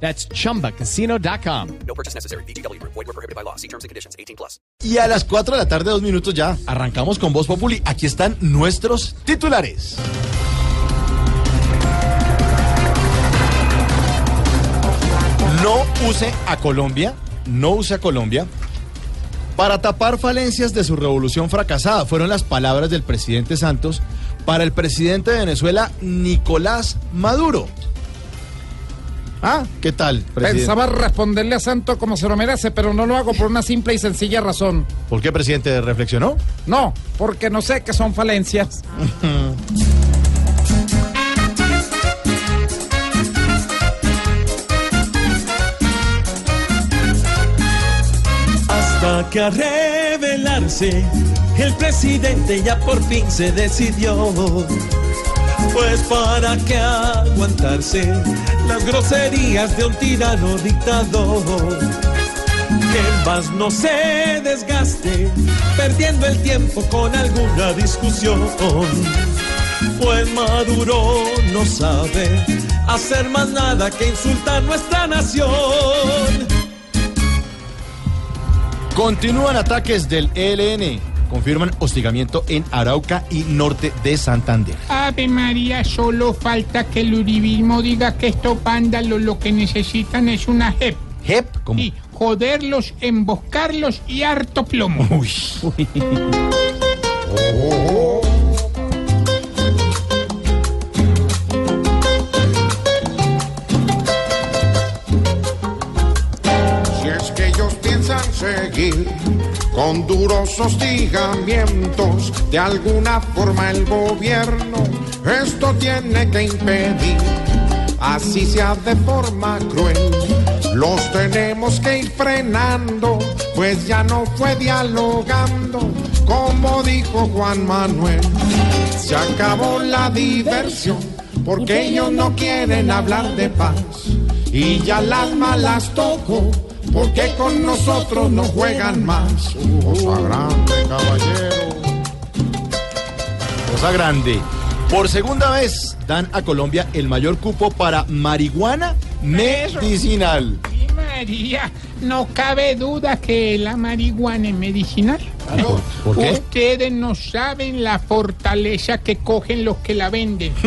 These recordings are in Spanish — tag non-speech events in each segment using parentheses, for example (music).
That's chumbacasino.com. No purchase necessary. BGW. Void were prohibited by law. See terms and conditions. 18 plus. Y a las 4 de la tarde, dos minutos ya, arrancamos con Voz Populi. Aquí están nuestros titulares. No use a Colombia, no use a Colombia para tapar falencias de su revolución fracasada. Fueron las palabras del presidente Santos para el presidente de Venezuela, Nicolás Maduro. Ah, ¿qué tal, presidente? Pensaba responderle a Santo como se lo merece, pero no lo hago por una simple y sencilla razón. ¿Por qué, presidente, reflexionó? No, porque no sé qué son falencias. Hasta que a revelarse el presidente ya por fin se decidió. Pues para que aguantarse las groserías de un tirano dictador. Que más no se desgaste perdiendo el tiempo con alguna discusión. Pues Maduro no sabe hacer más nada que insultar nuestra nación. Continúan ataques del ELN. Confirman hostigamiento en Arauca y norte de Santander. Ave María, solo falta que el uribismo diga que estos vándalos lo que necesitan es una JEP. JEP, como. Y joderlos, emboscarlos y harto plomo. Uy. (laughs) Si es que ellos piensan seguir con duros hostigamientos de alguna forma el gobierno, esto tiene que impedir, así sea de forma cruel. Los tenemos que ir frenando, pues ya no fue dialogando, como dijo Juan Manuel. Se acabó la diversión, porque ellos no quieren hablar de paz. Y ya las malas tocó, porque con nosotros no juegan más. Cosa grande, caballero. Cosa grande. Por segunda vez dan a Colombia el mayor cupo para marihuana medicinal. Ave María, no cabe duda que la marihuana es medicinal. ¿Por qué? Ustedes no saben la fortaleza que cogen los que la venden. (laughs)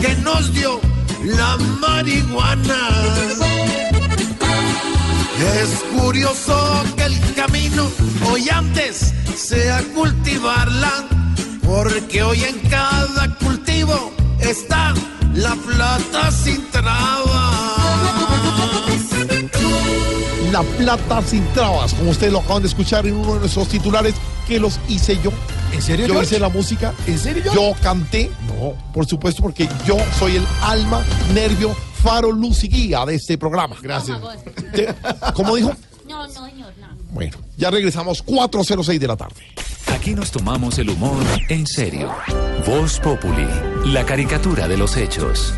que nos dio la marihuana. Es curioso que el camino hoy antes sea cultivarla, porque hoy en cada cultivo está la plata sin trabas. La plata sin trabas, como ustedes lo acaban de escuchar en uno de nuestros titulares, que los hice yo. ¿En serio, Yo George? hice la música. ¿En serio, George? Yo canté. No, por supuesto, porque yo soy el alma, nervio, faro, luz y guía de este programa. Gracias. ¿Cómo dijo? No, no, señor, no. Bueno, ya regresamos 4.06 de la tarde. Aquí nos tomamos el humor en serio. Voz Populi, la caricatura de los hechos.